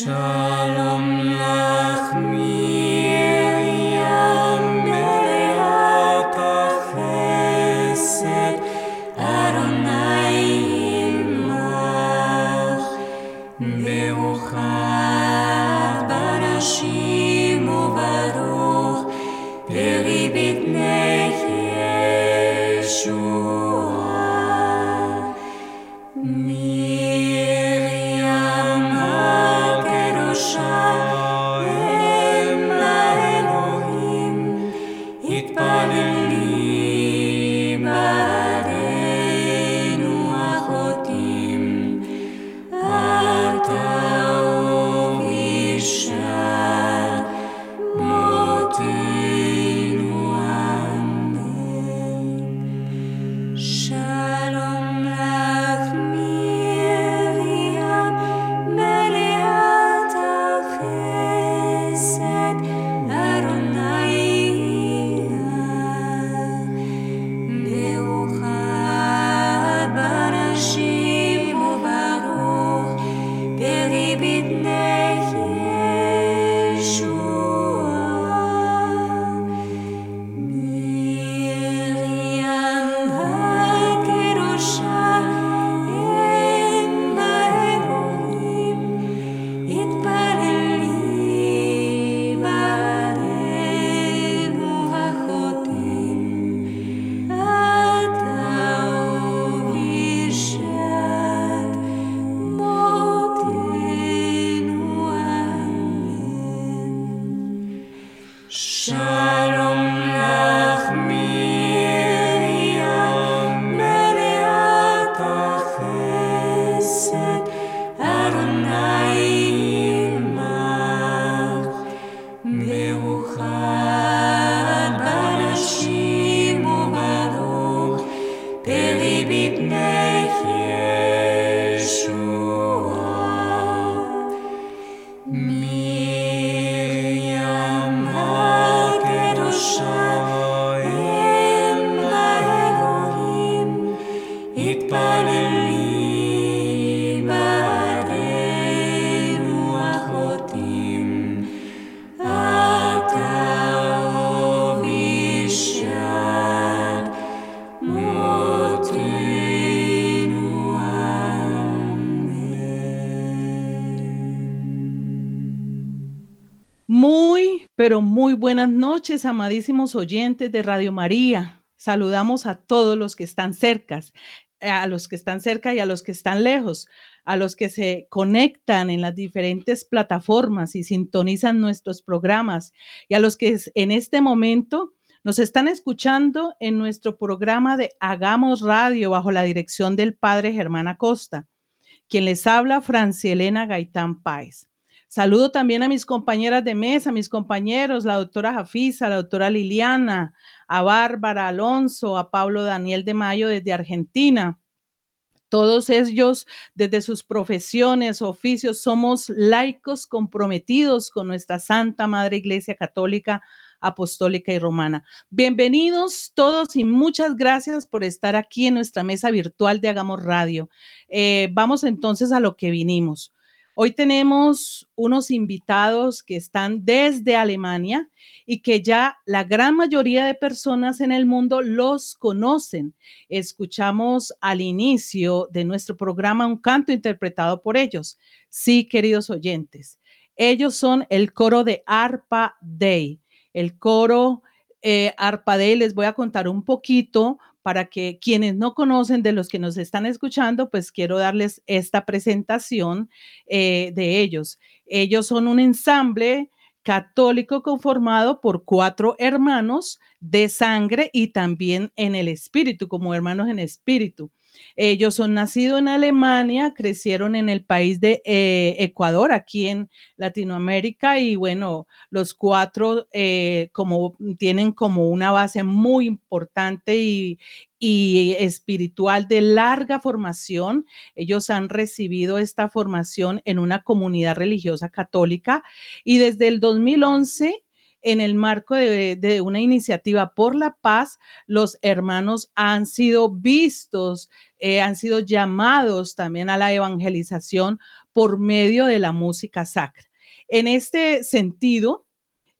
Shalom pero muy buenas noches, amadísimos oyentes de Radio María. Saludamos a todos los que están cerca, a los que están cerca y a los que están lejos, a los que se conectan en las diferentes plataformas y sintonizan nuestros programas y a los que en este momento nos están escuchando en nuestro programa de Hagamos Radio bajo la dirección del Padre Germán Acosta, quien les habla, Francielena Gaitán Páez. Saludo también a mis compañeras de mesa, a mis compañeros, la doctora Jafisa, la doctora Liliana, a Bárbara Alonso, a Pablo Daniel de Mayo desde Argentina. Todos ellos, desde sus profesiones, oficios, somos laicos comprometidos con nuestra Santa Madre Iglesia Católica, Apostólica y Romana. Bienvenidos todos y muchas gracias por estar aquí en nuestra mesa virtual de Hagamos Radio. Eh, vamos entonces a lo que vinimos. Hoy tenemos unos invitados que están desde Alemania y que ya la gran mayoría de personas en el mundo los conocen. Escuchamos al inicio de nuestro programa un canto interpretado por ellos. Sí, queridos oyentes, ellos son el coro de Arpa Day. El coro eh, Arpa Day, les voy a contar un poquito para que quienes no conocen de los que nos están escuchando, pues quiero darles esta presentación eh, de ellos. Ellos son un ensamble católico conformado por cuatro hermanos de sangre y también en el espíritu, como hermanos en espíritu. Ellos son nacidos en Alemania, crecieron en el país de eh, Ecuador, aquí en Latinoamérica, y bueno, los cuatro eh, como tienen como una base muy importante y, y espiritual de larga formación. Ellos han recibido esta formación en una comunidad religiosa católica y desde el 2011 en el marco de, una iniciativa por la paz, los hermanos han sido vistos, eh, han sido llamados también a la evangelización por medio de la música sacra. En este sentido,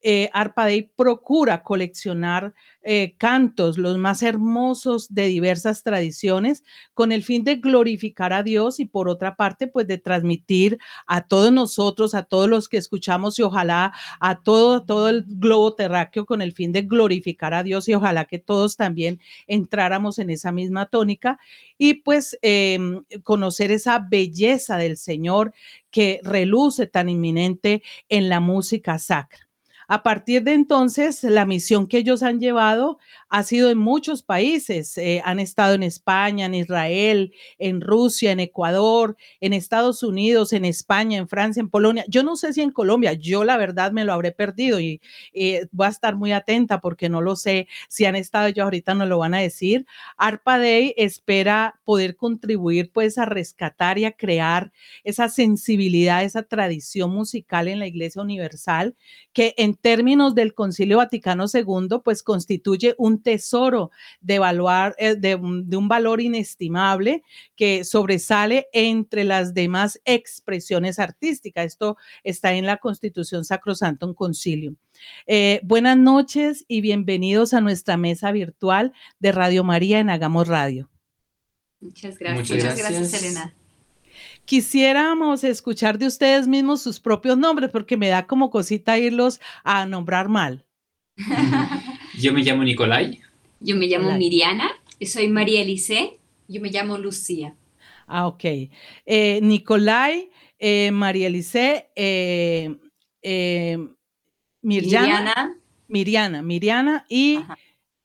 eh, Arpadei procura coleccionar eh, cantos, los más hermosos de diversas tradiciones, con el fin de glorificar a Dios y por otra parte, pues de transmitir a todos nosotros, a todos los que escuchamos y ojalá a todo, todo el globo terráqueo con el fin de glorificar a Dios y ojalá que todos también entráramos en esa misma tónica y pues em, conocer esa belleza del Señor que reluce tan inminente en la música sacra. A partir de entonces, la misión que ellos han llevado ha sido en muchos países. Eh, han estado en España, en Israel, en Rusia, en Ecuador, en Estados Unidos, en España, en Francia, en Polonia. Yo no sé si en Colombia, yo la verdad me lo habré perdido y voy a estar muy atenta porque no lo sé si han estado ellos ahorita no lo van a decir. ARPA Day espera poder contribuir pues a rescatar y a crear esa sensibilidad, esa tradición musical en la Iglesia Universal que en términos del Concilio Vaticano II, pues constituye un tesoro de, evaluar, eh, de, un valor inestimable que sobresale entre las demás expresiones artísticas. Esto está en la Constitución Sacrosantum Concilio. Eh, buenas noches y bienvenidos a nuestra mesa virtual de Radio María en Hagamos Radio. Muchas gracias. Muchas gracias, Elena. Quisiéramos escuchar de ustedes mismos sus propios nombres porque me da como cosita irlos a nombrar mal. Yo me llamo Nicolai. Yo me llamo Miriana. Yo soy María Elise. Yo me llamo Lucía. Ah, ok. Eh, Nicolai, eh, María Elise, eh, Miriana, Miriana, Miriana y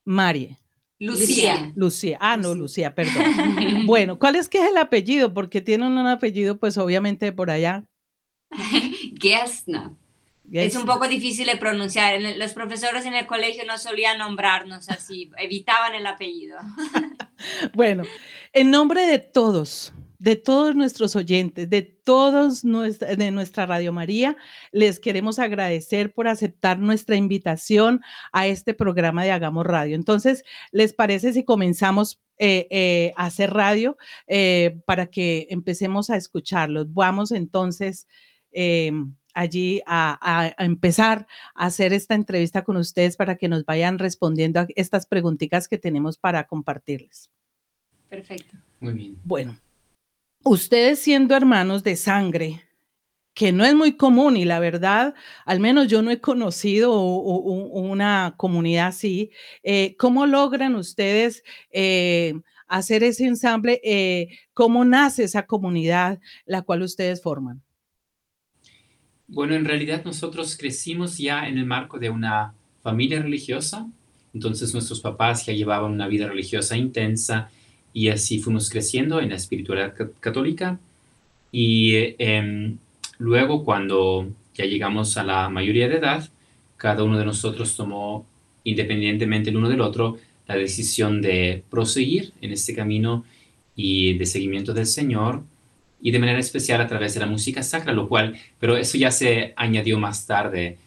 María. Lucía. Lucía. Ah, no, Lucía, perdón. bueno, ¿cuál es que es el apellido? Porque tienen un apellido, pues obviamente por allá. Gesna. Es un poco difícil de pronunciar. Los profesores en el colegio no solían nombrarnos así, evitaban el apellido. bueno, en nombre de todos, de todos nuestros oyentes, de todos de nuestra Radio María, les queremos agradecer por aceptar nuestra invitación a este programa de Hagamos Radio. Entonces, ¿les parece si comenzamos eh, eh, a hacer radio eh, para que empecemos a escucharlos? Vamos entonces allí a, a, empezar a hacer esta entrevista con ustedes para que nos vayan respondiendo a estas preguntitas que tenemos para compartirles. Perfecto. Muy bien. Bueno, ustedes siendo hermanos de sangre, que no es muy común y la verdad, al menos yo no he conocido una comunidad así, eh, ¿cómo logran ustedes eh, hacer ese ensamble? Eh, ¿Cómo nace esa comunidad la cual ustedes forman? Bueno, en realidad nosotros crecimos ya en el marco de una familia religiosa, entonces nuestros papás ya llevaban una vida religiosa intensa y así fuimos creciendo en la espiritualidad católica. Y em, luego cuando ya llegamos a la mayoría de edad, cada uno de nosotros tomó, independientemente el uno del otro, la decisión de proseguir en este camino y de seguimiento del Señor y de manera especial a través de la música sacra, lo cual, pero eso ya se añadió más tarde,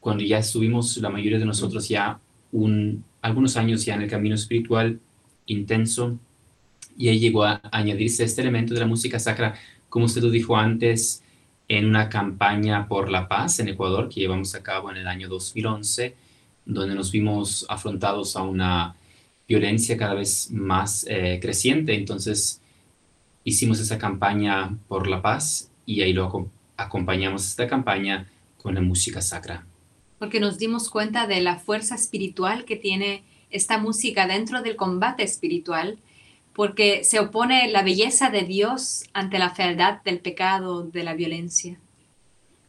cuando ya estuvimos la mayoría de nosotros ya un, algunos años ya en el camino espiritual intenso y ahí llegó a añadirse este elemento de la música sacra, como usted lo dijo antes, en una campaña por la paz en Ecuador que llevamos a cabo en el año 2011, donde nos vimos afrontados a una violencia cada vez más eh, creciente. Entonces hicimos esa campaña por la paz y ahí lo acompañamos esta campaña con la música sacra. Porque nos dimos cuenta de la fuerza espiritual que tiene esta música dentro del combate espiritual porque se opone la belleza de Dios ante la fealdad del pecado, de la violencia.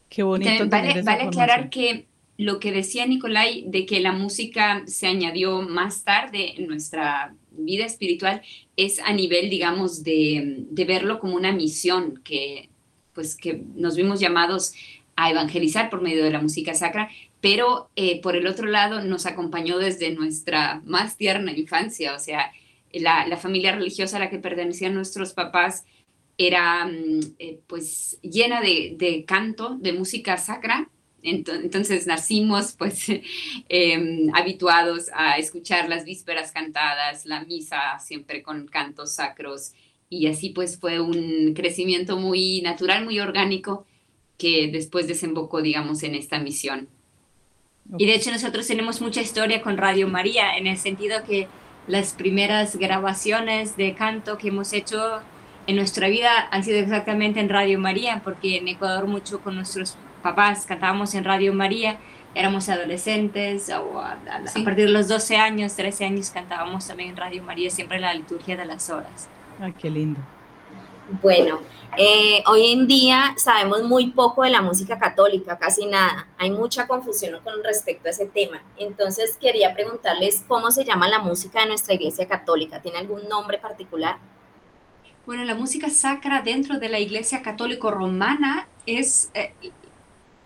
Qué bonito. Vale, vale aclarar que lo que decía Nicolai de que la música se añadió más tarde en nuestra vida espiritual es a nivel, digamos, de, de verlo como una misión que, pues, que nos vimos llamados a evangelizar por medio de la música sacra, pero eh, por el otro lado nos acompañó desde nuestra más tierna infancia, o sea, la, familia religiosa a la que pertenecían nuestros papás era mm, eh, pues llena de, canto, de música sacra. Entonces nacimos pues em, habituados a escuchar las vísperas cantadas, la misa siempre con cantos sacros y así pues fue un crecimiento muy natural, muy orgánico, que después desembocó, digamos, en esta misión. Y de hecho nosotros tenemos mucha historia con Radio María, en el sentido que las primeras grabaciones de canto que hemos hecho en nuestra vida han sido exactamente en Radio María, porque en Ecuador mucho con nuestros papás cantábamos en Radio María, éramos adolescentes, o a, a- a partir de los 12 años, 13 años cantábamos también en Radio María, siempre en la liturgia de las horas. Ay, qué lindo. Bueno, eh, hoy en día sabemos muy poco de la música católica, casi nada. Hay mucha confusión con respecto a ese tema. Entonces quería preguntarles cómo se llama la música de nuestra iglesia católica. ¿Tiene algún nombre particular? Bueno, la música sacra dentro de la Iglesia Católico Romana es eh,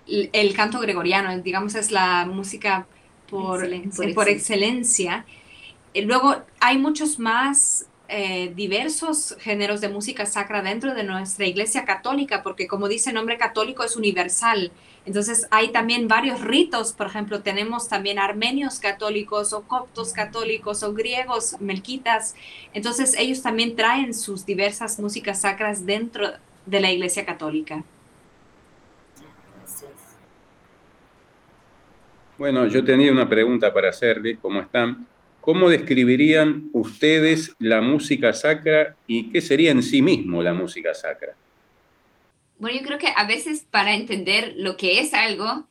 el, canto gregoriano, digamos, es la música por Excelencia. por, por excelencia. Eh, Luego, hay muchos más eh, diversos géneros de música sacra dentro de nuestra Iglesia Católica, porque como dice el nombre católico, es universal. Entonces, hay también varios ritos, por ejemplo, tenemos también armenios católicos o coptos católicos o griegos, melquitas, entonces ellos también traen sus diversas músicas sacras dentro de la Iglesia Católica. Gracias. Bueno, yo tenía una pregunta para hacerle, ¿cómo están? ¿Cómo describirían ustedes la música sacra y qué sería en sí mismo la música sacra? Bueno, yo creo que a veces para entender lo que es algo,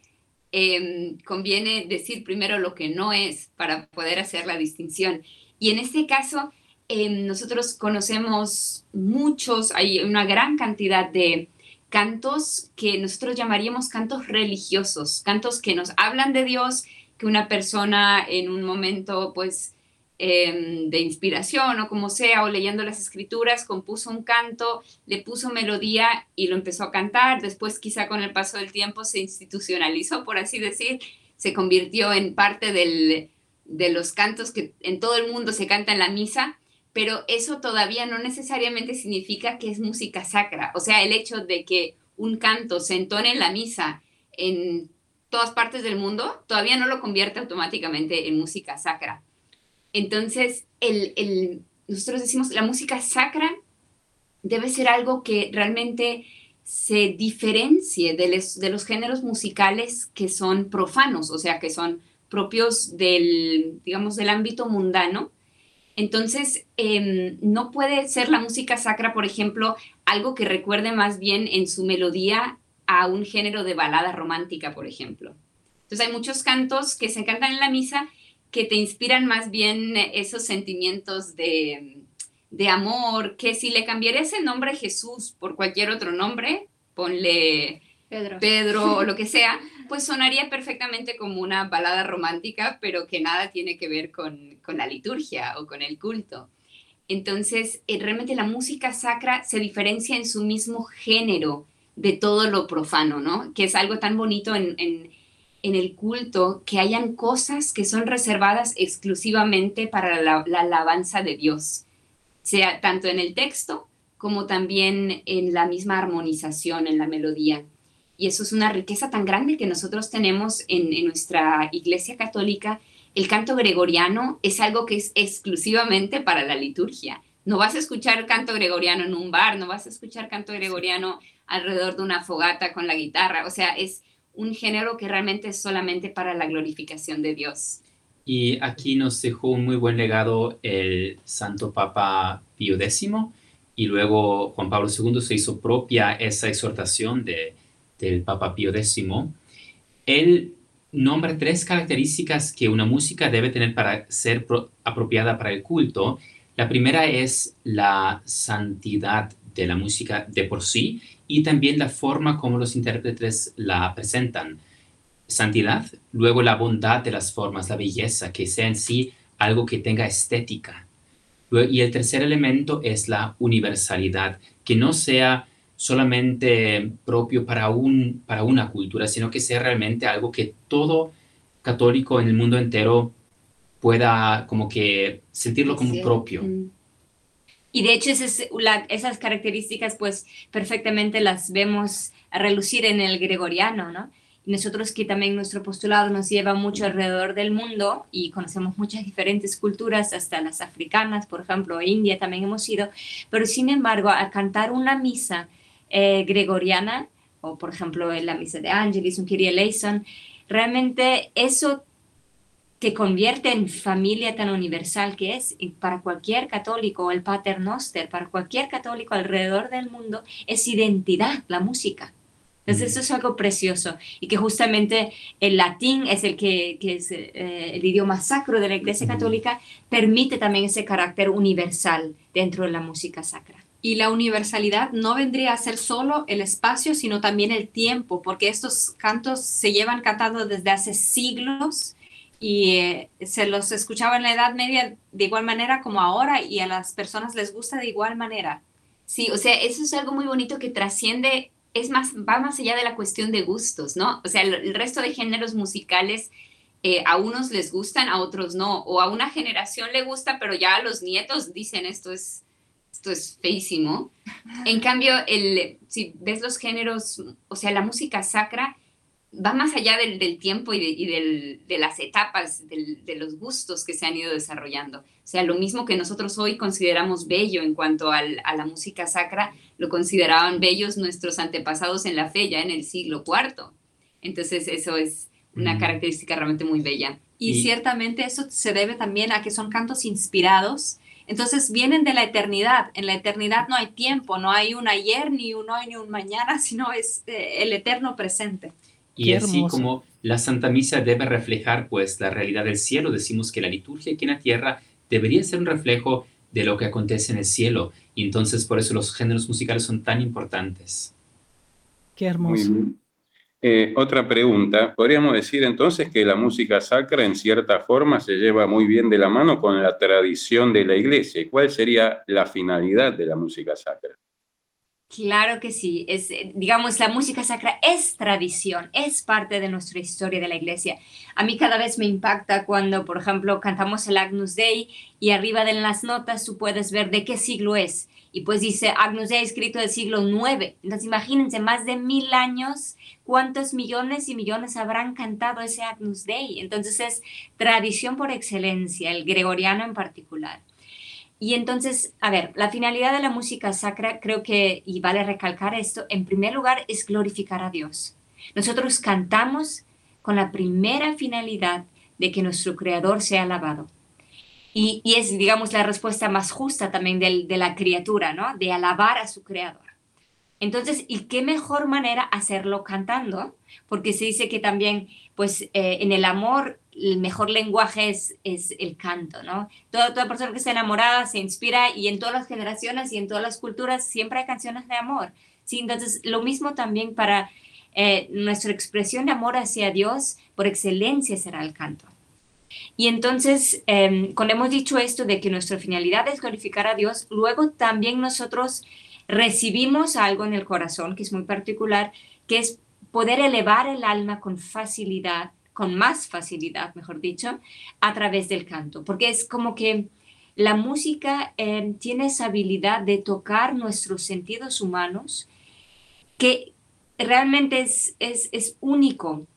em, conviene decir primero lo que no es para poder hacer la distinción. Y en este caso, em, nosotros conocemos muchos, hay una gran cantidad de cantos que nosotros llamaríamos cantos religiosos, cantos que nos hablan de Dios, que una persona en un momento, pues, em, de inspiración o como sea, o leyendo las escrituras, compuso un canto, le puso melodía y lo empezó a cantar. Después, quizá con el paso del tiempo, se institucionalizó, por así decir, se convirtió en parte de los cantos que en todo el mundo se canta en la misa, pero eso todavía no necesariamente significa que es música sacra. O sea, el hecho de que un canto se entone en la misa en todas partes del mundo, todavía no lo convierte automáticamente en música sacra. Entonces, el, nosotros decimos, la música sacra debe ser algo que realmente se diferencie de, de los géneros musicales que son profanos, o sea, que son propios del, digamos, del ámbito mundano. Entonces, em, no puede ser la música sacra, por ejemplo, algo que recuerde más bien en su melodía a un género de balada romántica, por ejemplo. Entonces, hay muchos cantos que se cantan en la misa que te inspiran más bien esos sentimientos de, de amor, que si le cambiara ese nombre Jesús por cualquier otro nombre, ponle Pedro. Pedro o lo que sea, pues sonaría perfectamente como una balada romántica, pero que nada tiene que ver con, con la liturgia o con el culto. Entonces, eh, realmente la música sacra se diferencia en su mismo género de todo lo profano, ¿no? Que es algo tan bonito en, en- el culto, que hayan cosas que son reservadas exclusivamente para la alabanza de Dios, sea tanto en el texto como también en la misma armonización, en la melodía. Y eso es una riqueza tan grande que nosotros tenemos en, en nuestra iglesia católica. El canto gregoriano es algo que es exclusivamente para la liturgia. No vas a escuchar canto gregoriano en un bar, no vas a escuchar canto gregoriano alrededor de una fogata con la guitarra. O sea, es un género que realmente es solamente para la glorificación de Dios. Y aquí nos dejó un muy buen legado el Santo Papa Pío X y luego Juan Pablo II se hizo propia esa exhortación de, del Papa Pío X. Él nombra tres características que una música debe tener para ser pro- apropiada para el culto. La primera es la santidad de la música de por sí y también la forma como los intérpretes la presentan santidad, luego la bondad de las formas, la belleza, que sea en sí algo que tenga estética. Y el tercer elemento es la universalidad, que no sea solamente propio para, un, para una cultura, sino que sea realmente algo que todo católico en el mundo entero pueda como que sentirlo como Sí. propio. Mm. Y de hecho esas, la- esas características pues perfectamente las vemos a relucir en el gregoriano, ¿no? Y nosotros que también nuestro postulado nos lleva mucho alrededor del mundo y conocemos muchas diferentes culturas, hasta las africanas, por ejemplo, India también hemos ido, pero sin embargo, al cantar una misa eh, gregoriana, o por ejemplo en la misa de Angelis, un Kyrie eleison, realmente eso que convierte en familia tan universal que es para cualquier católico, el Pater Noster, para cualquier católico alrededor del mundo, es identidad, la música. Entonces eso es algo precioso y que justamente el latín es el que, que es eh, el idioma sacro de la Iglesia Católica, permite también ese carácter universal dentro de la música sacra. Y la universalidad no vendría a ser solo el espacio, sino también el tiempo, porque estos cantos se llevan cantando desde hace siglos y eh, se los escuchaba en la Edad Media de igual manera como ahora y a las personas les gusta de igual manera. Sí, o sea, eso es algo muy bonito que trasciende, es más, va más allá de la cuestión de gustos, ¿no? O sea, el, resto de géneros musicales eh, a unos les gustan, a otros no, o a una generación le gusta, pero ya a los nietos dicen esto es, esto es feísimo. En cambio, el, si ves los géneros, o sea, la música sacra, va más allá del, tiempo y, de, las etapas, de los gustos que se han ido desarrollando. O sea, lo mismo que nosotros hoy consideramos bello en cuanto a la música sacra, lo consideraban bellos nuestros antepasados en la fe, ya en el siglo IV. Entonces, eso es una mm. característica realmente muy bella. Y, ciertamente eso se debe también a que son cantos inspirados. Entonces vienen de la eternidad. En la eternidad no hay tiempo, no hay un ayer, ni un hoy, ni un mañana, sino es eh, el eterno presente. Y así como la Santa Misa debe reflejar pues la realidad del cielo, decimos que la liturgia aquí en la tierra debería ser un reflejo de lo que acontece en el cielo. Y entonces por eso los géneros musicales son tan importantes. Qué hermoso. Eh, otra pregunta, podríamos decir entonces que la música sacra en cierta forma se lleva muy bien de la mano con la tradición de la iglesia. ¿Cuál sería la finalidad de la música sacra? Claro que sí, es, eh, digamos, la música sacra es tradición, es parte de nuestra historia de la iglesia. A mí cada vez me impacta cuando, por ejemplo, cantamos el Agnus Dei y arriba de las notas tú puedes ver de qué siglo es. Y pues dice Agnus Dei escrito del siglo IX. Entonces imagínense, más de mil años, cuántos millones y millones habrán cantado ese Agnus Dei. Entonces es tradición por excelencia, el gregoriano en particular. Y entonces, a ver, la finalidad de la música sacra, creo que, y vale recalcar esto, en primer lugar es glorificar a Dios. Nosotros cantamos con la primera finalidad de que nuestro Creador sea alabado. Y, es, digamos, la respuesta más justa también de la criatura, ¿no? De alabar a su Creador. Entonces, ¿y qué mejor manera hacerlo cantando? Porque se dice que también, pues, eh, en el amor el mejor lenguaje es, es el canto, ¿no? Toda, toda persona que está enamorada se inspira y en todas las generaciones y en todas las culturas siempre hay canciones de amor, ¿sí? Entonces, lo mismo también para eh, nuestra expresión de amor hacia Dios, por excelencia será el canto. Y entonces, eh, cuando hemos dicho esto de que nuestra finalidad es glorificar a Dios, luego también nosotros recibimos algo en el corazón que es muy particular, que es poder elevar el alma con facilidad con más facilidad, mejor dicho, a través del canto, porque es como que la música eh, tiene esa habilidad de tocar nuestros sentidos humanos que realmente es, es, único.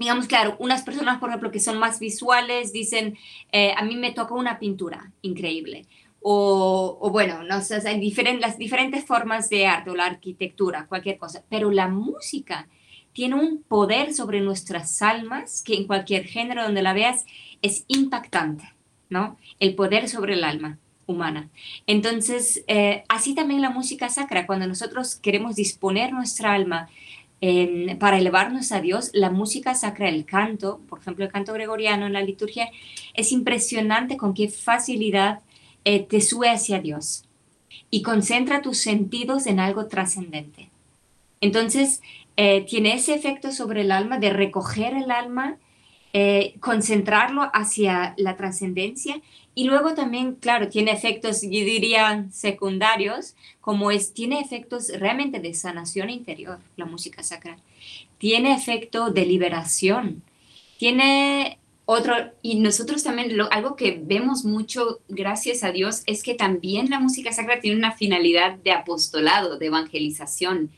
Digamos, claro, unas personas, por ejemplo, que son más visuales, dicen, eh, a mí me toca una pintura increíble. O, o, bueno, no sé, hay diferentes, las diferentes formas de arte o la arquitectura, cualquier cosa, pero la música tiene un poder sobre nuestras almas que en cualquier género donde la veas es impactante, ¿no? El poder sobre el alma humana. Entonces, eh, así también la música sacra, cuando nosotros queremos disponer nuestra alma para elevarnos a Dios, la música sacra, el canto, por ejemplo, el canto gregoriano en la liturgia, es impresionante con qué facilidad eh, te sube hacia Dios y concentra tus sentidos en algo trascendente. Entonces, eh, tiene ese efecto sobre el alma de recoger el alma, eh, concentrarlo hacia la trascendencia y luego también, claro, tiene efectos, yo diría, secundarios, como es, tiene efectos realmente de sanación interior, la música sacra. Tiene efecto de liberación. Tiene otro, y nosotros también, algo que vemos mucho, gracias a Dios, es que también la música sacra tiene una finalidad de apostolado, de evangelización,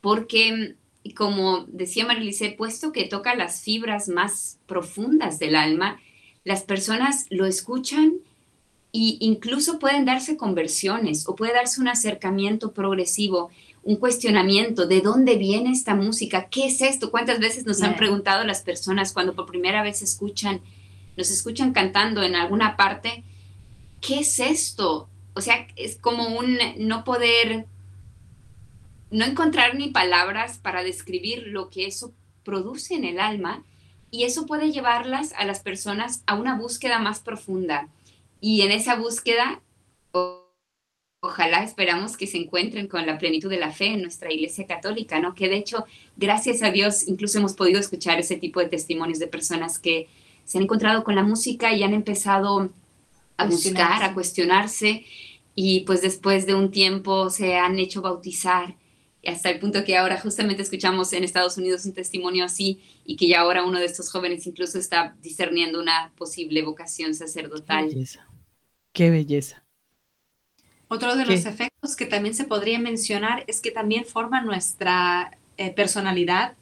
porque como decía Marilice, puesto que toca las fibras más profundas del alma, las personas lo escuchan e incluso pueden darse conversiones o puede darse un acercamiento progresivo, un cuestionamiento de dónde viene esta música, qué es esto, cuántas veces nos han preguntado las personas cuando por primera vez escuchan, nos escuchan cantando en alguna parte, ¿qué es esto? O sea, es como un no poder, no encontrar ni palabras para describir lo que eso produce en el alma y eso puede llevarlas a las personas a una búsqueda más profunda. Y en esa búsqueda, o- ojalá esperamos que se encuentren con la plenitud de la fe en nuestra Iglesia Católica, ¿no? Que de hecho, gracias a Dios, incluso hemos podido escuchar ese tipo de testimonios de personas que se han encontrado con la música y han empezado a buscar, a cuestionarse y pues después de un tiempo se han hecho bautizar hasta el punto que ahora justamente escuchamos en Estados Unidos un testimonio así y que ya ahora uno de estos jóvenes incluso está discerniendo una posible vocación Qué sacerdotal. belleza. Qué belleza. Otro de ¿Qué? los efectos que también se podría mencionar es que también forma nuestra eh, personalidad,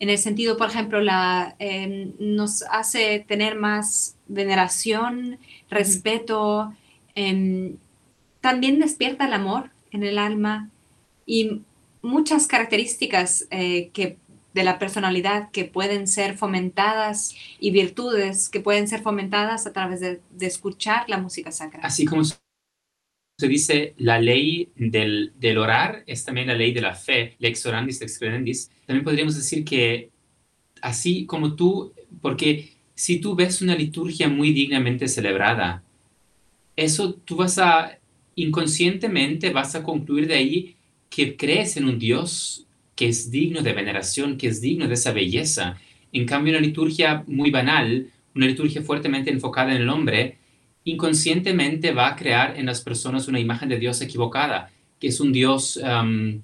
en el sentido, por ejemplo, la, eh, nos hace tener más veneración, respeto, em, también despierta el amor en el alma y muchas características eh, que, de la personalidad que pueden ser fomentadas y virtudes que pueden ser fomentadas a través de, escuchar la música sacra. Así como se dice, la ley del, del orar es también la ley de la fe, lex orandis, lex credendis. También podríamos decir que así como tú, porque si tú ves una liturgia muy dignamente celebrada, eso tú vas a, inconscientemente vas a concluir de ahí que crees en un Dios que es digno de veneración, que es digno de esa belleza. En cambio, una liturgia muy banal, una liturgia fuertemente enfocada en el hombre, inconscientemente va a crear en las personas una imagen de Dios equivocada, que es un Dios, um,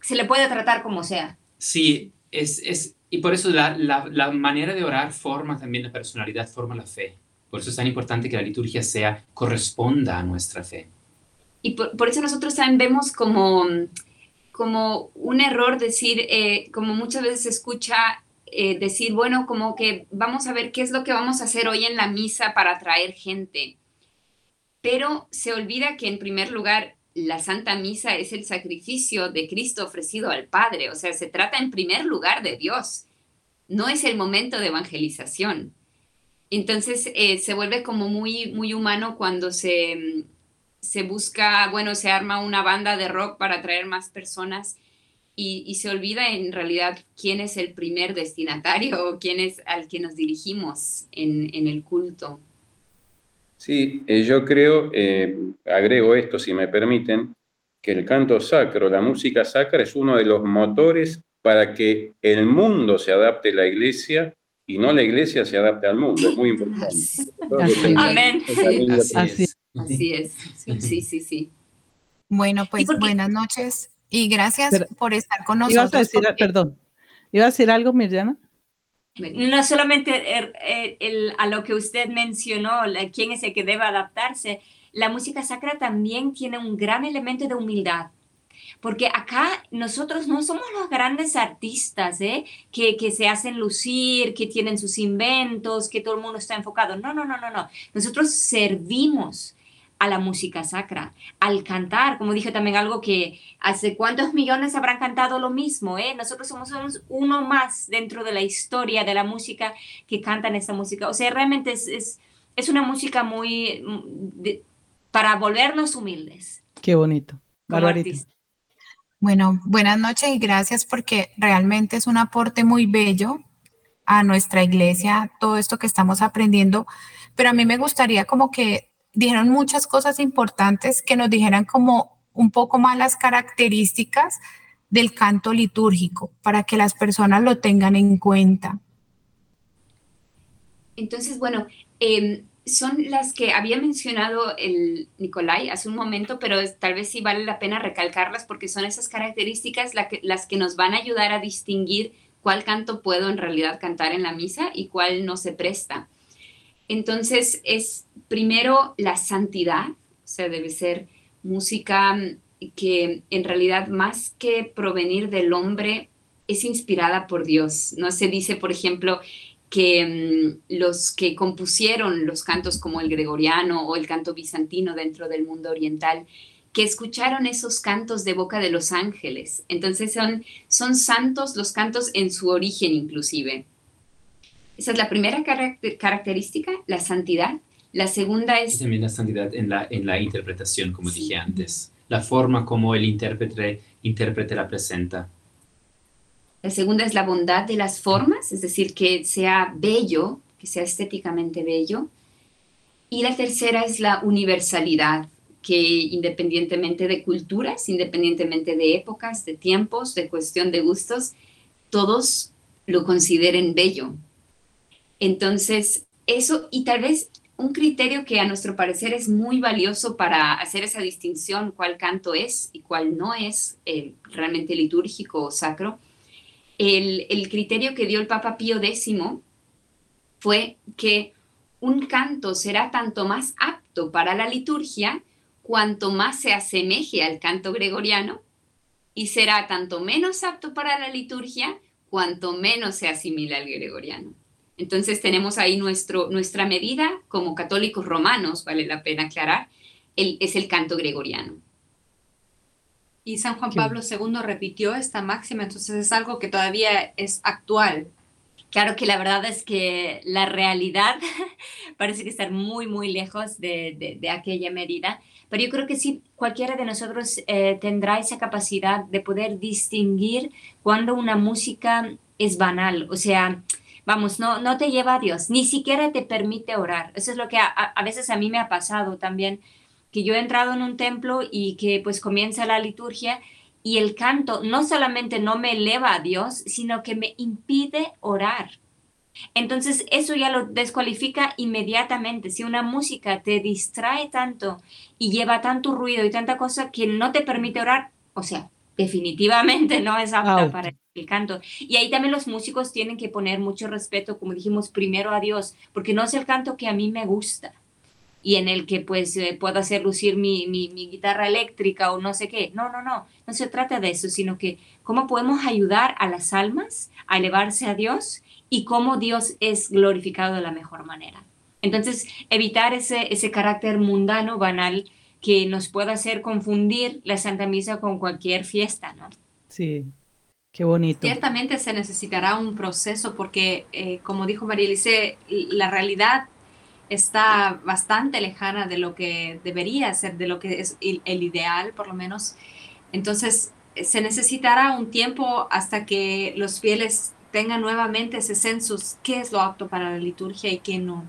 Se le puede tratar como sea. sí, es, es, y por eso la, la, la manera de orar forma también la personalidad, forma la fe. Por eso es tan importante que la liturgia sea, corresponda a nuestra fe. Y por, eso nosotros también vemos como, como un error decir, eh, como muchas veces se escucha eh, decir, bueno, como que vamos a ver qué es lo que vamos a hacer hoy en la misa para atraer gente. Pero se olvida que en primer lugar la Santa Misa es el sacrificio de Cristo ofrecido al Padre, o sea, se trata en primer lugar de Dios, no es el momento de evangelización. Entonces eh, se vuelve como muy, muy humano cuando se, se busca, bueno, se arma una banda de rock para atraer más personas y, y, se olvida en realidad quién es el primer destinatario o quién es al que nos dirigimos en, en el culto. Sí, eh, yo creo, eh, agrego esto si me permiten, que el canto sacro, la música sacra es uno de los motores para que el mundo se adapte a la iglesia y no la iglesia se adapte al mundo. Es muy importante. Amén. Así, Así es. Así es, sí, sí, sí. Bueno, pues buenas noches y gracias Pero- por estar con Ibas nosotros. a decir, porque- perdón, ¿iba a decir algo, Mirjana? No solamente el- el- el- a lo que usted mencionó, la- quién es el que debe adaptarse, la música sacra también tiene un gran elemento de humildad. Porque acá nosotros no somos los grandes artistas, ¿eh? que, que se hacen lucir, que tienen sus inventos, que todo el mundo está enfocado. No, no, no, no, no. Nosotros servimos a la música sacra, al cantar, como dije también algo que hace cuántos millones habrán cantado lo mismo, ¿eh? Nosotros somos, somos uno más dentro de la historia de la música que cantan esta música. O sea, realmente es, es, es una música muy de- para volvernos humildes. Qué bonito. Barbarita. Bueno, buenas noches y gracias porque realmente es un aporte muy bello a nuestra iglesia, todo esto que estamos aprendiendo, pero a mí me gustaría como que dijeron muchas cosas importantes, que nos dijeran como un poco más las características del canto litúrgico para que las personas lo tengan en cuenta. Entonces, bueno, eh, son las que había mencionado el Nicolai hace un momento, pero tal vez sí vale la pena recalcarlas porque son esas características la que- las que nos van a ayudar a distinguir cuál canto puedo en realidad cantar en la misa y cuál no se presta. Entonces, es primero la santidad, o sea, debe ser música mm, que en realidad más que provenir del hombre, es inspirada por Dios. No se dice, por ejemplo, que mm, los que compusieron los cantos como el gregoriano o el canto bizantino dentro del mundo oriental, que escucharon esos cantos de boca de los ángeles. Entonces son, son santos los cantos en su origen inclusive. Esa es la primera característica, la santidad. La segunda es... también la santidad en la, en la interpretación, como dije antes. La forma como el intérprete, intérprete la presenta. La segunda es la bondad de las formas, es decir, que sea bello, que sea estéticamente bello. Y la tercera es la universalidad, que independientemente de culturas, independientemente de épocas, de tiempos, de cuestión de gustos, todos lo consideren bello. Entonces, eso y tal vez un criterio que a nuestro parecer es muy valioso para hacer esa distinción, cuál canto es y cuál no es eh, realmente litúrgico o sacro, el, el criterio que dio el Papa Pío X fue que un canto será tanto más apto para la liturgia cuanto más se asemeje al canto gregoriano y será tanto menos apto para la liturgia cuanto menos se asimila al gregoriano. Entonces tenemos ahí nuestro, nuestra medida como católicos romanos, vale la pena aclarar, el, es el canto gregoriano. Y San Juan Pablo II repitió esta máxima, entonces es algo que todavía es actual. Claro que la verdad es que la realidad parece que estar muy, muy lejos de, de aquella medida pero yo creo que sí, cualquiera de nosotros eh, tendrá esa capacidad de poder distinguir cuando una música es banal, o sea, vamos, no, no te lleva a Dios, ni siquiera te permite orar. Eso es lo que a, a veces a mí me ha pasado también, que yo he entrado en un templo y que pues comienza la liturgia y el canto no solamente no me eleva a Dios, sino que me impide orar. Entonces, eso ya lo descualifica inmediatamente. Si una música te distrae tanto y lleva tanto ruido y tanta cosa que no te permite orar, o sea, definitivamente no es apta para el canto. Y ahí también los músicos tienen que poner mucho respeto, como dijimos, primero a Dios, porque no es el canto que a mí me gusta y en el que pues eh, puedo hacer lucir mi, mi, mi, guitarra eléctrica o no sé qué. No, no, no, no se trata de eso, sino que cómo podemos ayudar a las almas a elevarse a Dios y cómo Dios es glorificado de la mejor manera. Entonces, evitar ese, ese carácter mundano, banal, que nos pueda hacer confundir la Santa Misa con cualquier fiesta, ¿no? Sí, qué bonito. Ciertamente se necesitará un proceso porque, eh, como dijo María Elise, la realidad está bastante lejana de lo que debería ser, de lo que es el, el ideal, por lo menos. Entonces, se necesitará un tiempo hasta que los fieles tenga nuevamente ese census, qué es lo apto para la liturgia y qué no.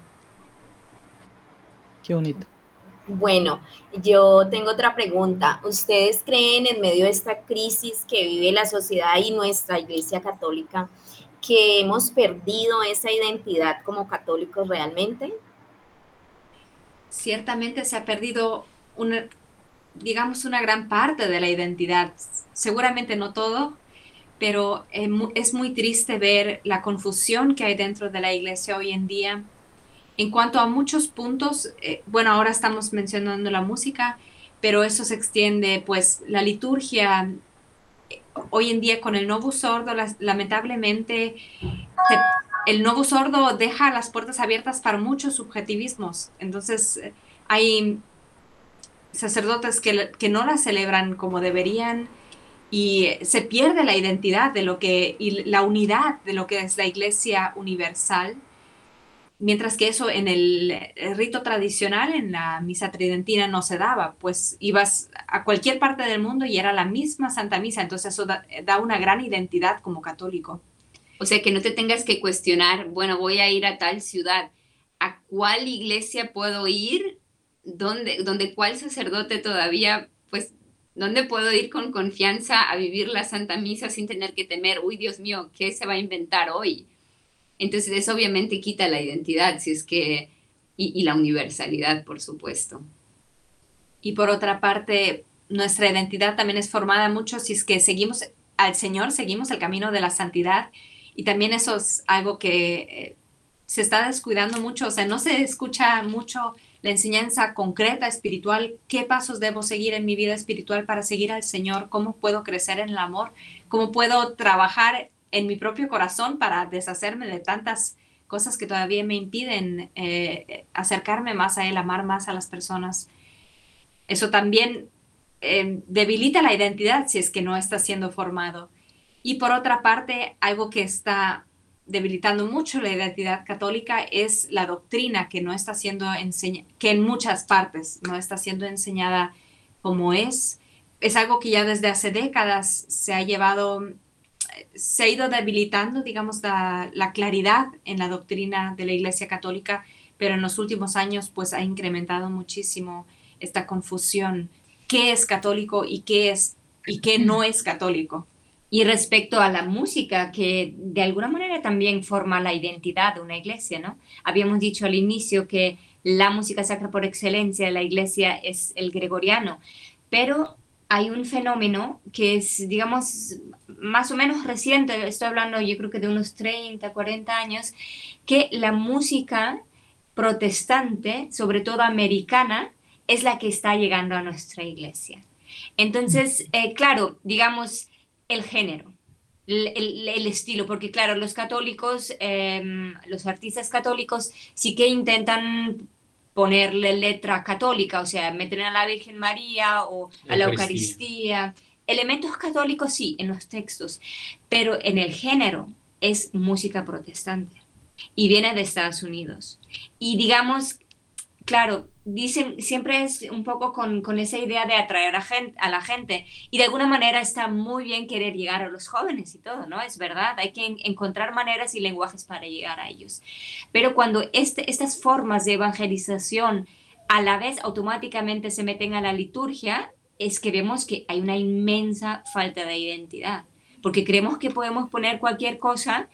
Qué bonito. Bueno, yo tengo otra pregunta. ¿Ustedes creen en medio de esta crisis que vive la sociedad y nuestra Iglesia Católica que hemos perdido esa identidad como católicos realmente? Ciertamente se ha perdido una, digamos, una gran parte de la identidad. Seguramente no todo, pero es muy triste ver la confusión que hay dentro de la iglesia hoy en día. En cuanto a muchos puntos, eh, bueno, ahora estamos mencionando la música, pero eso se extiende, pues la liturgia, hoy en día con el nuevo sordo, lamentablemente, el nuevo sordo deja las puertas abiertas para muchos subjetivismos. Entonces, hay sacerdotes que, que no la celebran como deberían, y se pierde la identidad de lo que y la unidad de lo que es la iglesia universal mientras que eso en el rito tradicional en la misa tridentina no se daba pues ibas a cualquier parte del mundo y era la misma santa misa entonces eso da, da una gran identidad como católico o sea que no te tengas que cuestionar bueno voy a ir a tal ciudad a cuál iglesia puedo ir ¿Dónde, donde cuál sacerdote todavía pues ¿Dónde puedo ir con confianza a vivir la Santa Misa sin tener que temer, uy, Dios mío, ¿qué se va a inventar hoy? Entonces eso obviamente quita la identidad, si es que, y, la universalidad, por supuesto. Y por otra parte, nuestra identidad también es formada mucho si es que seguimos al Señor, seguimos el camino de la santidad. Y también eso es algo que eh, se está descuidando mucho, o sea, no se escucha mucho la enseñanza concreta, espiritual, qué pasos debo seguir en mi vida espiritual para seguir al Señor, cómo puedo crecer en el amor, cómo puedo trabajar en mi propio corazón para deshacerme de tantas cosas que todavía me impiden eh, acercarme más a Él, amar más a las personas. Eso también eh, debilita la identidad si es que no está siendo formado. Y por otra parte, algo que está debilitando mucho la identidad católica es la doctrina que no está siendo enseñada, que en muchas partes no está siendo enseñada como es. Es algo que ya desde hace décadas se ha llevado, se ha ido debilitando, digamos, la, la claridad en la doctrina de la Iglesia Católica, pero en los últimos años pues ha incrementado muchísimo esta confusión. ¿Qué es católico y qué es y qué no es católico? Y respecto a la música, que de alguna manera también forma la identidad de una iglesia, ¿no? Habíamos dicho al inicio que la música sacra por excelencia de la iglesia es el gregoriano, pero hay un fenómeno que es, digamos, más o menos reciente, estoy hablando yo creo que de unos 30, 40 años, que la música protestante, sobre todo americana, es la que está llegando a nuestra iglesia. Entonces, eh, claro, digamos, el género, el, estilo, porque claro, los católicos, em, los artistas católicos sí que intentan ponerle letra católica, o sea, meter a la Virgen María o a la Eucaristía. Elementos católicos sí, en los textos, pero en el género es música protestante y viene de Estados Unidos. Y digamos, claro, dicen, siempre es un poco con, con esa idea de atraer a, gente, a la gente y de alguna manera está muy bien querer llegar a los jóvenes y todo, ¿no? Es verdad, hay que encontrar maneras y lenguajes para llegar a ellos. Pero cuando este, estas formas de evangelización a la vez automáticamente se meten a la liturgia, es que vemos que hay una inmensa falta de identidad, porque creemos que podemos poner cualquier cosa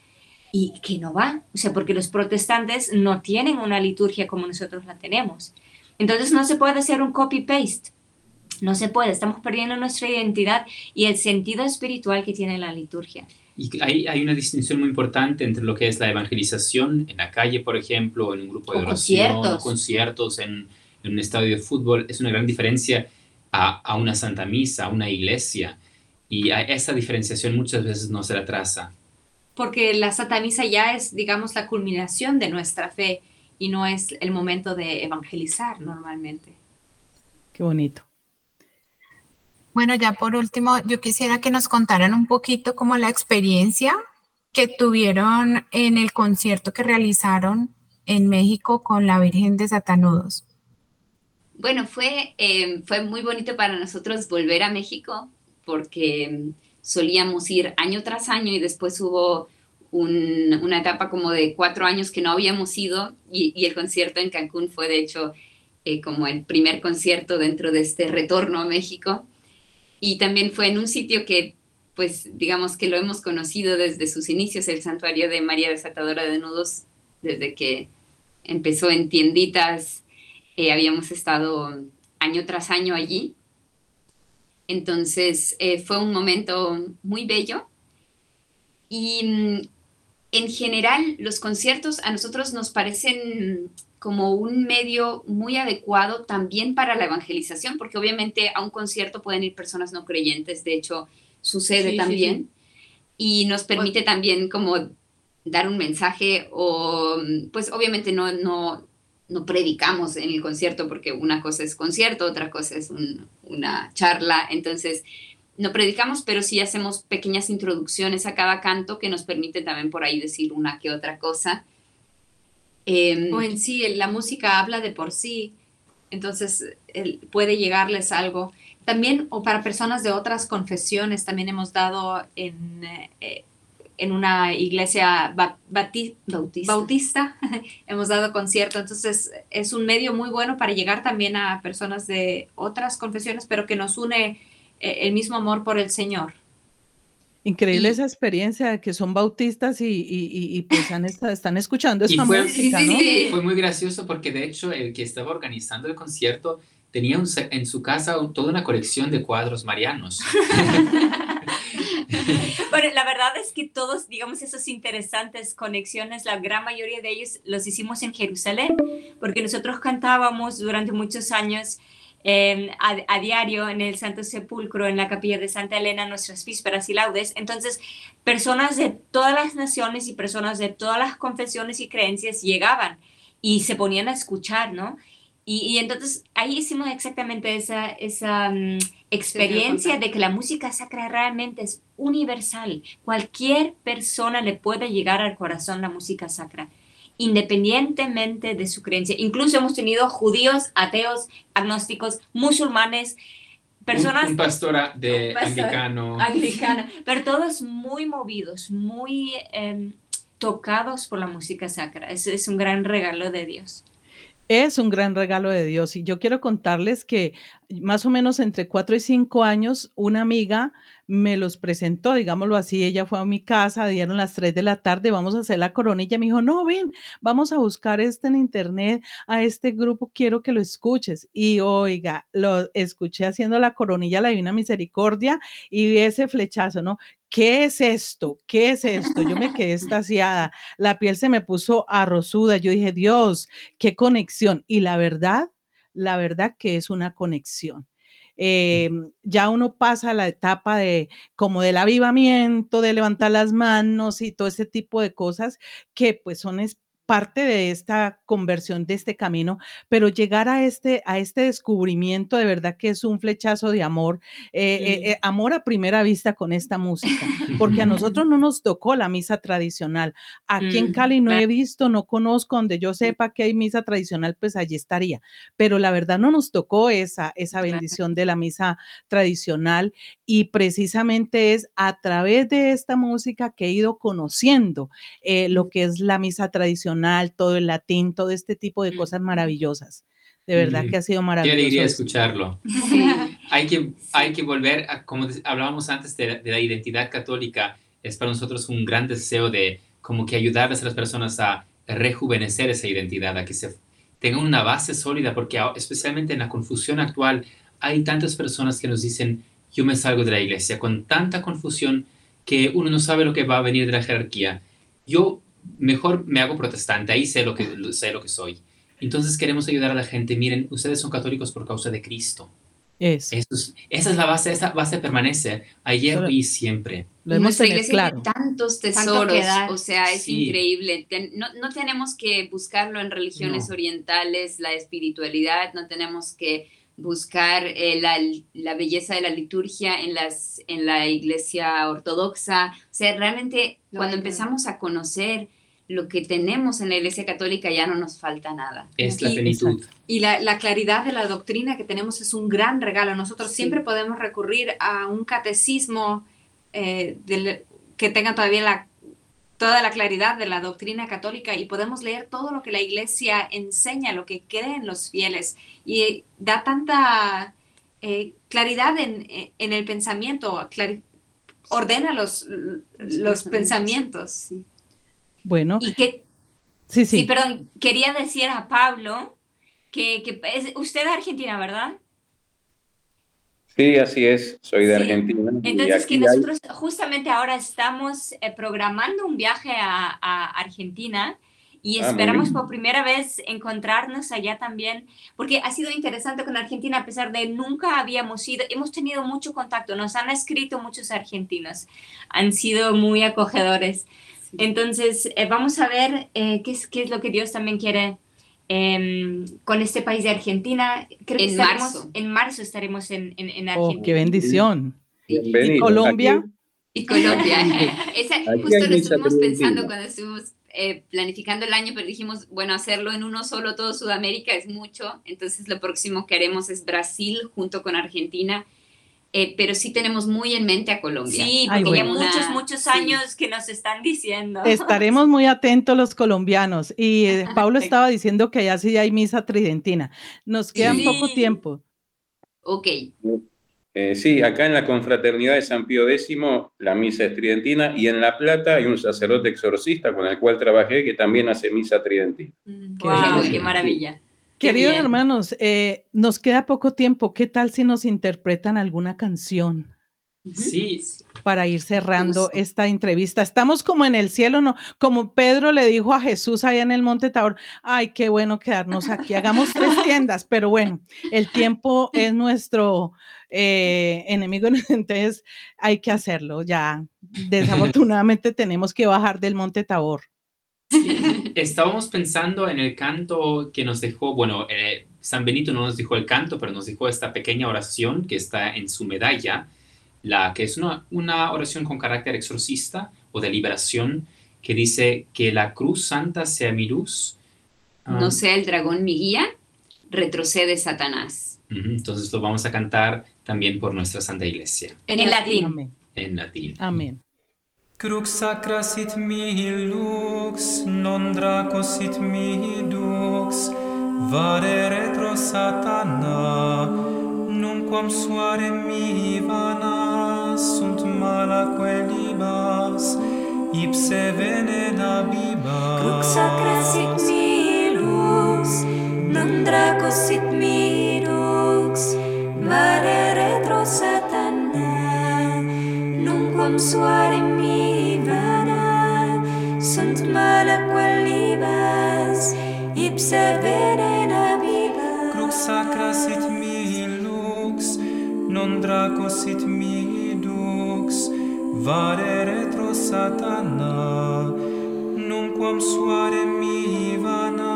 y que no va, o sea, porque los protestantes no tienen una liturgia como nosotros la tenemos. Entonces no se puede hacer un copy-paste. No se puede, estamos perdiendo nuestra identidad y el sentido espiritual que tiene la liturgia. Y hay, hay una distinción muy importante entre lo que es la evangelización en la calle, por ejemplo, en un grupo de O oración, conciertos. conciertos, en, en un estadio de fútbol. Es una gran diferencia a, a una santa misa, a una iglesia. Y a esa diferenciación muchas veces no se la traza. Porque la Santa Misa ya es, digamos, la culminación de nuestra fe y no es el momento de evangelizar normalmente. Qué bonito. Bueno, ya por último, yo quisiera que nos contaran un poquito como la experiencia que tuvieron en el concierto que realizaron en México con la Virgen de Satanudos. Bueno, fue, eh, fue muy bonito para nosotros volver a México porque solíamos ir año tras año y después hubo un- una etapa como de cuatro años que no habíamos ido y, y el concierto en Cancún fue de hecho eh, como el primer concierto dentro de este retorno a México. Y también fue en un sitio que pues digamos que lo hemos conocido desde sus inicios, el santuario de María Desatadora de Nudos, desde que empezó en tienditas eh, habíamos estado año tras año allí. Entonces eh, fue un momento muy bello. Y mm, en general los conciertos a nosotros nos parecen como un medio muy adecuado también para la evangelización, porque obviamente a un concierto pueden ir personas no creyentes, de hecho sucede Sí, sí, también, y nos permite también como dar un mensaje o pues obviamente no, no, no predicamos en el concierto porque una cosa es concierto, otra cosa es un- una charla, entonces no predicamos, pero sí hacemos pequeñas introducciones a cada canto que nos permite también por ahí decir una que otra cosa. Em, O en sí, la música habla de por sí, entonces puede llegarles algo. También, o para personas de otras confesiones, también hemos dado en, eh, en una iglesia bati- Bautista. bautista, hemos dado concierto, entonces es un medio muy bueno para llegar también a personas de otras confesiones, pero que nos une eh, el mismo amor por el Señor. Increíble Y- esa experiencia de que son bautistas y, y- y- y, pues han están escuchando esta fue, música, sí, ¿no? sí. fue muy gracioso porque de hecho el que estaba organizando el concierto tenía un en su casa un- toda una colección de cuadros marianos. Bueno, la verdad es que todos, digamos, esas interesantes conexiones, la gran mayoría de ellos los hicimos en Jerusalén, porque nosotros cantábamos durante muchos años eh, a, a, diario en el Santo Sepulcro, en la capilla de Santa Elena, nuestras vísperas y laudes. Entonces, personas de todas las naciones y personas de todas las confesiones y creencias llegaban y se ponían a escuchar, ¿no? Y, y entonces ahí hicimos exactamente esa, esa um, experiencia de que la música sacra realmente es universal. Cualquier persona le puede llegar al corazón la música sacra independientemente de su creencia. Incluso hemos tenido judíos, ateos, agnósticos, musulmanes, personas... Un, un pastor de un pastor anglicano. Pero todos muy movidos, muy eh, tocados por la música sacra. Es, es un gran regalo de Dios. Es un gran regalo de Dios y yo quiero contarles que más o menos entre cuatro y cinco años, una amiga me los presentó, digámoslo así, ella fue a mi casa, dieron las 3 de la tarde, vamos a hacer la coronilla, me dijo, no, ven, vamos a buscar este en internet, a este grupo, quiero que lo escuches. Y oiga, lo escuché haciendo la coronilla, la Divina Misericordia, y ese flechazo, ¿no? ¿Qué es esto? ¿Qué es esto? Yo me quedé estaciada, la piel se me puso arrozuda, yo dije, Dios, qué conexión. Y la verdad, la verdad que es una conexión. Eh, ya uno pasa la etapa de como del avivamiento, de levantar las manos y todo ese tipo de cosas que pues son parte de esta conversión, de este camino, pero llegar a este, a este descubrimiento de verdad que es un flechazo de amor, eh, sí. eh, eh, amor a primera vista con esta música, porque a nosotros no nos tocó la misa tradicional. Aquí en Cali no he visto, no conozco, donde yo sepa que hay misa tradicional, pues allí estaría, pero la verdad no nos tocó esa, esa bendición de la misa tradicional y precisamente es a través de esta música que he ido conociendo lo que es la misa tradicional todo el latín, todo este tipo de cosas maravillosas. De verdad que ha sido maravilloso. Qué alegría escucharlo. Sí. hay, que, hay que volver, a, como hablábamos antes de, de, la identidad católica, es para nosotros un gran deseo de como que ayudarles a las personas a rejuvenecer esa identidad, a que se tengan una base sólida, porque especialmente en la confusión actual hay tantas personas que nos dicen, yo me salgo de la iglesia, con tanta confusión que uno no sabe lo que va a venir de la jerarquía. Yo mejor me hago protestante, ahí sé lo que, sé lo que soy. Entonces queremos ayudar a la gente, miren, ustedes son católicos por causa de Cristo. Es. Es, esa es la base, esa base permanece ayer Solo, y siempre. Nuestra iglesia claro. tiene tantos tesoros, o sea, es sí. increíble. Ten, no, no, tenemos que buscarlo en religiones no. orientales, la espiritualidad, no tenemos que buscar eh, la, la, belleza de la liturgia en, las, en la iglesia ortodoxa. O sea, realmente cuando empezamos a conocer lo que tenemos en la iglesia católica ya no nos falta nada. Es la plenitud. Y la, la, claridad de la doctrina que tenemos es un gran regalo. Nosotros sí. siempre podemos recurrir a un catecismo eh, del, que tenga todavía la toda la claridad de la doctrina católica y podemos leer todo lo que la iglesia enseña, lo que creen los fieles y da tanta eh, claridad en, en, el pensamiento, ordena los, los pensamientos. Sí. Bueno. Y que, sí, sí. sí, perdón, quería decir a Pablo que, que es, usted es argentina, ¿verdad? Sí, así es, soy de sí. Argentina. Entonces, que nosotros hay... justamente ahora estamos eh, programando un viaje a, a Argentina y ah, esperamos por primera vez encontrarnos allá también, porque ha sido interesante con Argentina, a pesar de nunca habíamos ido, hemos tenido mucho contacto, nos han escrito muchos argentinos, han sido muy acogedores. Entonces, eh, vamos a ver eh, qué, es, qué es lo que Dios también quiere eh, con este país de Argentina. Creo en que marzo. En marzo estaremos en, en, en Argentina. Oh, ¡Qué bendición! Bienvenido. ¿Y Colombia? Aquí. Y Colombia. Esa, justo lo estuvimos pensando cuando estuvimos eh, planificando el año, pero dijimos, bueno, hacerlo en uno solo, todo Sudamérica es mucho. Entonces, lo próximo que haremos es Brasil junto con Argentina. Eh, pero sí tenemos muy en mente a Colombia. Sí, porque Ay, bueno. ya muchos, muchos años sí. que nos están diciendo. Estaremos muy atentos los colombianos. Y eh, Pablo estaba diciendo que allá sí hay misa tridentina. Nos queda sí. poco tiempo. Ok. Eh, sí, acá en la confraternidad de San Pío X la misa es tridentina y en La Plata hay un sacerdote exorcista con el cual trabajé que también hace misa tridentina. Mm, wow, qué maravilla. Queridos hermanos, eh, nos queda poco tiempo. ¿Qué tal si nos interpretan alguna canción? Sí, para ir cerrando esta entrevista. Estamos como en el cielo, ¿no? Como Pedro le dijo a Jesús allá en el Monte Tabor, ay, qué bueno quedarnos aquí, hagamos tres tiendas, pero bueno, el tiempo es nuestro eh, enemigo, entonces hay que hacerlo, ya desafortunadamente tenemos que bajar del Monte Tabor. Estábamos pensando en el canto que nos dejó, bueno, eh, San Benito no nos dijo el canto, pero nos dijo esta pequeña oración que está en su medalla, la que es una, una oración con carácter exorcista o de liberación, que dice que la cruz santa sea mi luz. No Ah, sea el dragón mi guía, retrocede Satanás. Entonces lo vamos a cantar también por nuestra Santa Iglesia En latín. Amén. en latín. Amén. Crux sacra sit mihi lux, non draco sit mihi dux, vare retro satana, nunquam suare mihi vana, sunt malaque libas, ipse vene dabibas. Crux sacra sit mihi lux, non draco sit mihi soare mi vana sunt mala qualibas ipsa verena viva consacra sit mi lux non draco sit mi dux vare retro satana nunquam suare mi vana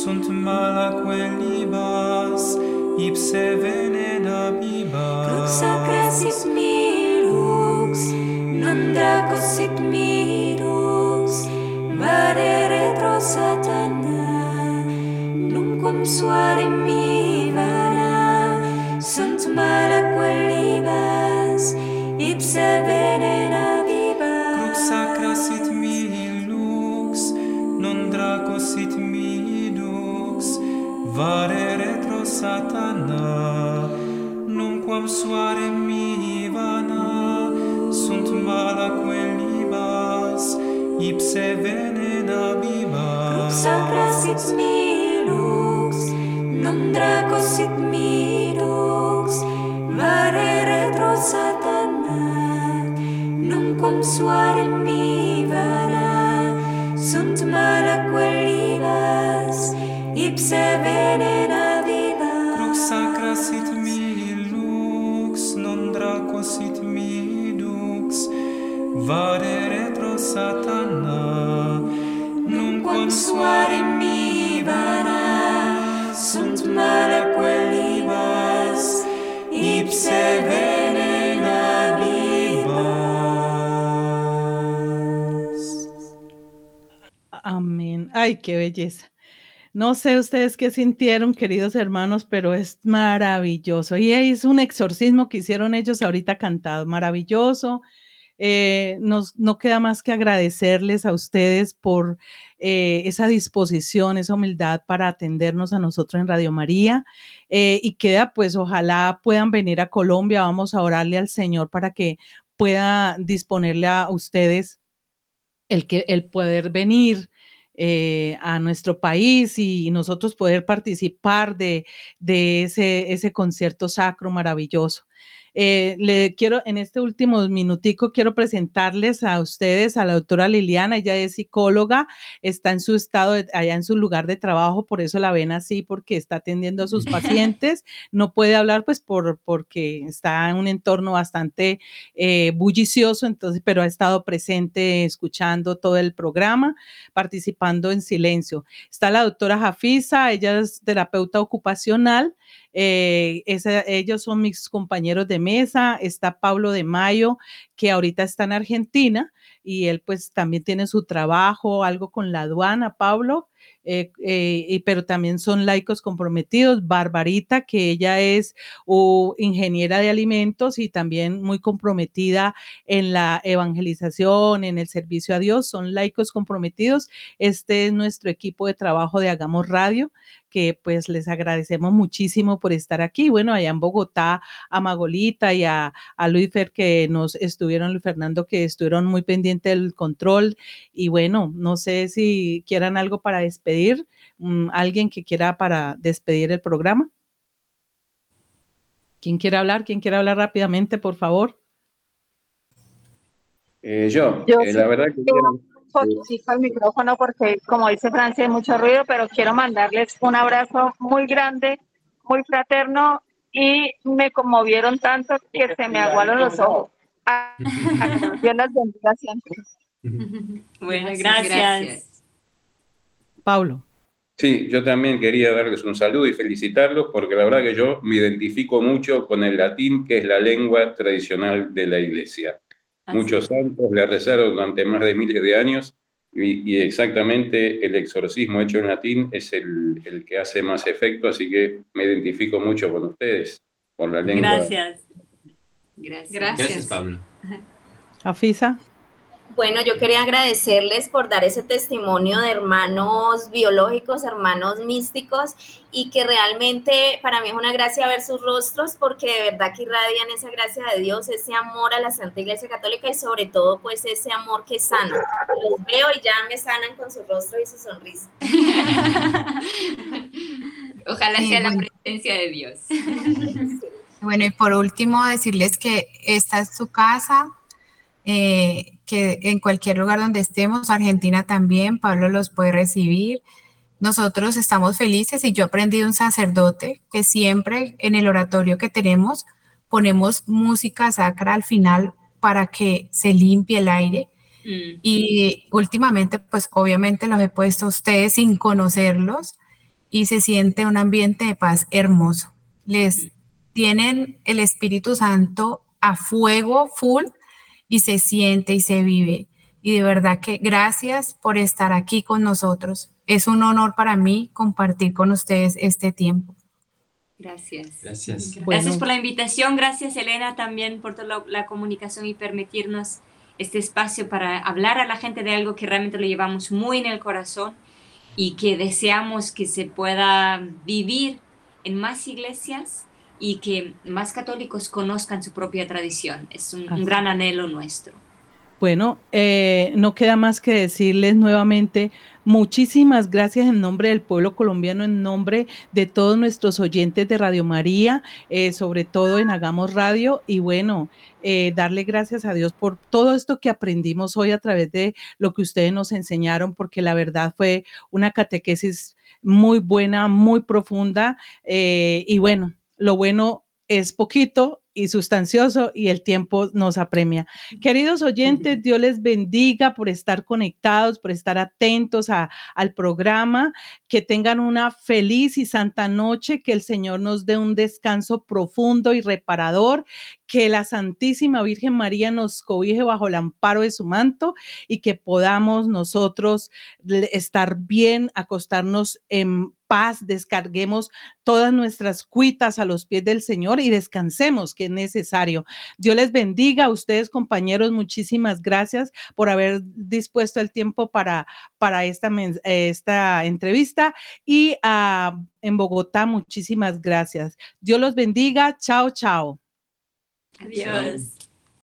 sunt mala qualibas ipse venena viva consacra sit Syndacus sit minus, mare retro satana, numquam suare mi vana, sunt mala quellibas, ipse venena viva. Crup sacra sit non draco sit minus, vare retro satana, numquam suare mi ipse venena bima Crux sacra mi lux non draco sit mi lux vare retro satana non cum suare mi vara sunt mala quellinas ipse venena bima Crux sacra mi lux non draco sit mi lux vare satana, nunquam suare mihi vana, sunt libas, ipse venena. Amén. Ay, qué belleza. No sé ustedes qué sintieron, queridos hermanos, pero es maravilloso. Y es un exorcismo que hicieron ellos ahorita cantado, maravilloso. Eh, nos, no queda más que agradecerles a ustedes por eh, esa disposición, esa humildad para atendernos a nosotros en Radio María. Eh, y queda, pues, ojalá puedan venir a Colombia. Vamos a orarle al Señor para que pueda disponerle a ustedes el, que, el poder venir a nuestro país y nosotros poder participar de, de ese, ese concierto sacro maravilloso. Eh, le quiero, en este último minutico, quiero presentarles a ustedes a la doctora Liliana, ella es psicóloga, está en su estado, de- allá en su lugar de trabajo, por eso la ven así, porque está atendiendo a sus pacientes, no puede hablar pues por, porque está en un entorno bastante eh, bullicioso, entonces, pero ha estado presente escuchando todo el programa, participando en silencio. Está la doctora Jafisa, ella es terapeuta ocupacional, eh, ellos son mis compañeros de mesa. Está Pablo de Mayo, que ahorita está en Argentina y él pues también tiene su trabajo, algo con la aduana, Pablo, eh, eh, y- pero también son laicos comprometidos. Barbarita, que ella es ingeniera de alimentos y también muy comprometida en la evangelización, en el servicio a Dios, son laicos comprometidos. Este es nuestro equipo de trabajo de Hagamos Radio que pues les agradecemos muchísimo por estar aquí. Bueno, allá en Bogotá, a Magolita y a, a Luis Fer que nos estuvieron, Luis Fernando, que estuvieron muy pendientes del control. Y bueno, no sé si quieran algo para despedir, mm, alguien que quiera para despedir el programa. ¿Quién quiere hablar? ¿Quién quiere hablar rápidamente, por favor? Eh, yo, Yo eh, sí la verdad que quiero al micrófono porque, como dice Francia, hay mucho ruido, pero quiero mandarles un abrazo muy grande, muy fraterno y me conmovieron tanto que se me aguaron los ojos. Ah, Dios las bendiga siempre. Bueno, Gracias, gracias. Paulo. Sí, yo también quería darles un saludo y felicitarlos porque la verdad que yo me identifico mucho con el latín, que es la lengua tradicional de la iglesia. Así Muchos santos le rezaron durante más de miles de años y, y exactamente el exorcismo hecho en latín es el, el que hace más efecto, así que me identifico mucho con ustedes, con la lengua. Gracias. Gracias. Gracias. Gracias, Pablo. Afisa. Bueno, yo quería agradecerles por dar ese testimonio de hermanos biológicos, hermanos místicos, y que realmente para mí es una gracia ver sus rostros, porque de verdad que irradian esa gracia de Dios, ese amor a la Santa Iglesia Católica y sobre todo pues ese amor que sana. Los veo y ya me sanan con su rostro y su sonrisa. Ojalá Sí, sea la presencia de Dios. Bueno, y por último, decirles que esta es su casa, eh, que en cualquier lugar donde estemos, Argentina también, Pablo los puede recibir. Nosotros estamos felices y yo aprendí de un sacerdote que siempre en el oratorio que tenemos ponemos música sacra al final para que se limpie el aire. Mm. Y últimamente, pues obviamente los he puesto a ustedes sin conocerlos y se siente un ambiente de paz hermoso. Les tienen el Espíritu Santo a fuego full y se siente y se vive. Y de verdad que gracias por estar aquí con nosotros. Es un honor para mí compartir con ustedes este tiempo. Gracias. Gracias. Gracias Bueno. por la invitación, gracias Elena también por toda la, la comunicación y permitirnos este espacio para hablar a la gente de algo que realmente lo llevamos muy en el corazón y que deseamos que se pueda vivir en más iglesias y que más católicos conozcan su propia tradición. Es un, gran anhelo nuestro. Bueno, eh, no queda más que decirles nuevamente muchísimas gracias en nombre del pueblo colombiano, en nombre de todos nuestros oyentes de Radio María, eh, sobre todo en Hagamos Radio. Y bueno, eh, darle gracias a Dios por todo esto que aprendimos hoy a través de lo que ustedes nos enseñaron, porque la verdad fue una catequesis muy buena, muy profunda. eh, y bueno, lo bueno es poquito y sustancioso y el tiempo nos apremia. Queridos oyentes, Dios les bendiga por estar conectados, por estar atentos a- al programa, que tengan una feliz y santa noche, que el Señor nos dé un descanso profundo y reparador, que la Santísima Virgen María nos cobije bajo el amparo de su manto y que podamos nosotros estar bien, acostarnos en paz, descarguemos todas nuestras cuitas a los pies del Señor y descansemos, que es necesario. Dios les bendiga a ustedes, compañeros. Muchísimas gracias por haber dispuesto el tiempo para, para esta, esta entrevista. Y ah, en Bogotá, muchísimas gracias. Dios los bendiga. Chao, chao. Adiós.